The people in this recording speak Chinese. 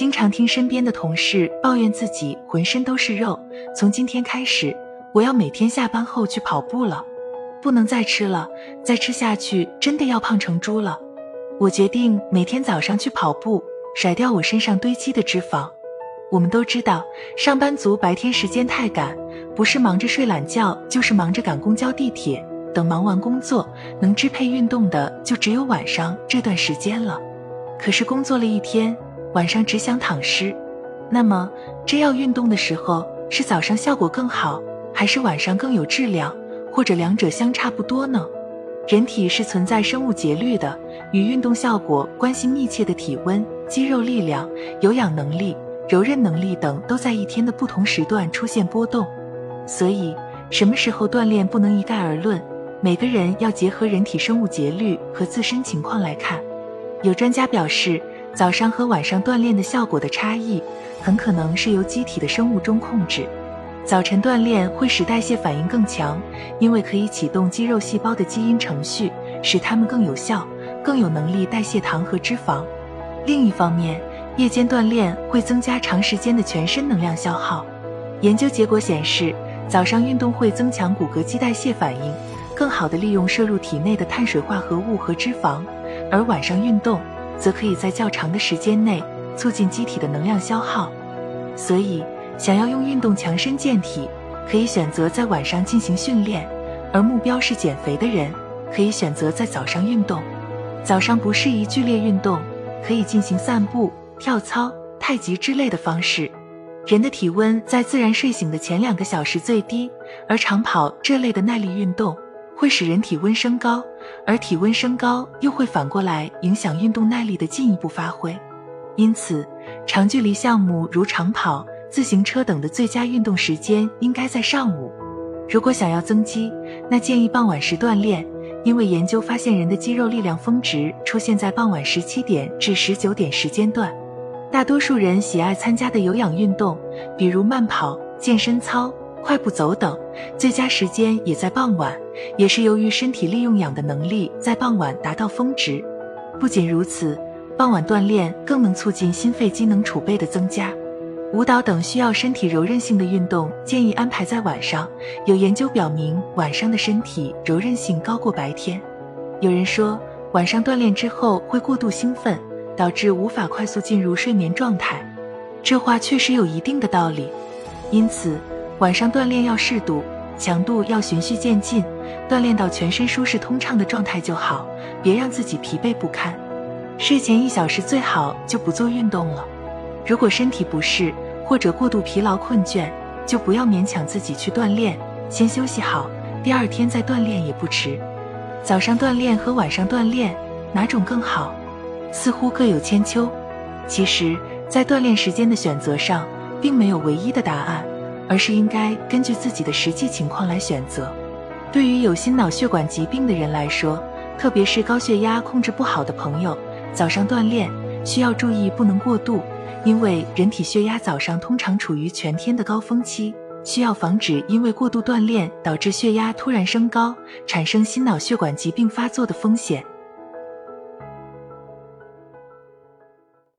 经常听身边的同事抱怨自己浑身都是肉，从今天开始，我要每天下班后去跑步了，不能再吃了，再吃下去真的要胖成猪了。我决定每天早上去跑步，甩掉我身上堆积的脂肪。我们都知道，上班族白天时间太赶，不是忙着睡懒觉，就是忙着赶公交、地铁。等忙完工作，能支配运动的就只有晚上这段时间了。可是工作了一天，晚上只想躺尸。那么，真要运动的时候，是早上效果更好，还是晚上更有质量，或者两者相差不多呢？人体是存在生物节律的，与运动效果关系密切的体温、肌肉力量、有氧能力。柔韧能力等都在一天的不同时段出现波动，所以什么时候锻炼不能一概而论，每个人要结合人体生物节律和自身情况来看。有专家表示，早上和晚上锻炼的效果的差异，很可能是由机体的生物钟控制。早晨锻炼会使代谢反应更强，因为可以启动肌肉细胞的基因程序，使它们更有效，更有能力代谢糖和脂肪。另一方面，夜间锻炼会增加长时间的全身能量消耗。研究结果显示，早上运动会增强骨骼肌代谢反应，更好地利用摄入体内的碳水化合物和脂肪；而晚上运动则可以在较长的时间内促进机体的能量消耗。所以，想要用运动强身健体，可以选择在晚上进行训练；而目标是减肥的人，可以选择在早上运动。早上不适宜剧烈运动，可以进行散步。跳操、太极之类的方式，人的体温在自然睡醒的前两个小时最低，而长跑这类的耐力运动会使人体温升高，而体温升高又会反过来影响运动耐力的进一步发挥。因此，长距离项目如长跑、自行车等的最佳运动时间应该在上午。如果想要增肌，那建议傍晚时锻炼，因为研究发现人的肌肉力量峰值出现在傍晚十七点至十九点时间段。大多数人喜爱参加的有氧运动，比如慢跑、健身操、快步走等，最佳时间也在傍晚，也是由于身体利用氧的能力在傍晚达到峰值。不仅如此，傍晚锻炼更能促进心肺机能储备的增加。舞蹈等需要身体柔韧性的运动，建议安排在晚上。有研究表明，晚上的身体柔韧性高过白天。有人说，晚上锻炼之后会过度兴奋。导致无法快速进入睡眠状态，这话确实有一定的道理。因此，晚上锻炼要适度，强度要循序渐进，锻炼到全身舒适通畅的状态就好，别让自己疲惫不堪。睡前一小时最好就不做运动了。如果身体不适或者过度疲劳困倦，就不要勉强自己去锻炼，先休息好，第二天再锻炼也不迟。早上锻炼和晚上锻炼哪种更好？似乎各有千秋，其实，在锻炼时间的选择上，并没有唯一的答案，而是应该根据自己的实际情况来选择。对于有心脑血管疾病的人来说，特别是高血压控制不好的朋友，早上锻炼需要注意不能过度，因为人体血压早上通常处于全天的高峰期，需要防止因为过度锻炼导致血压突然升高，产生心脑血管疾病发作的风险。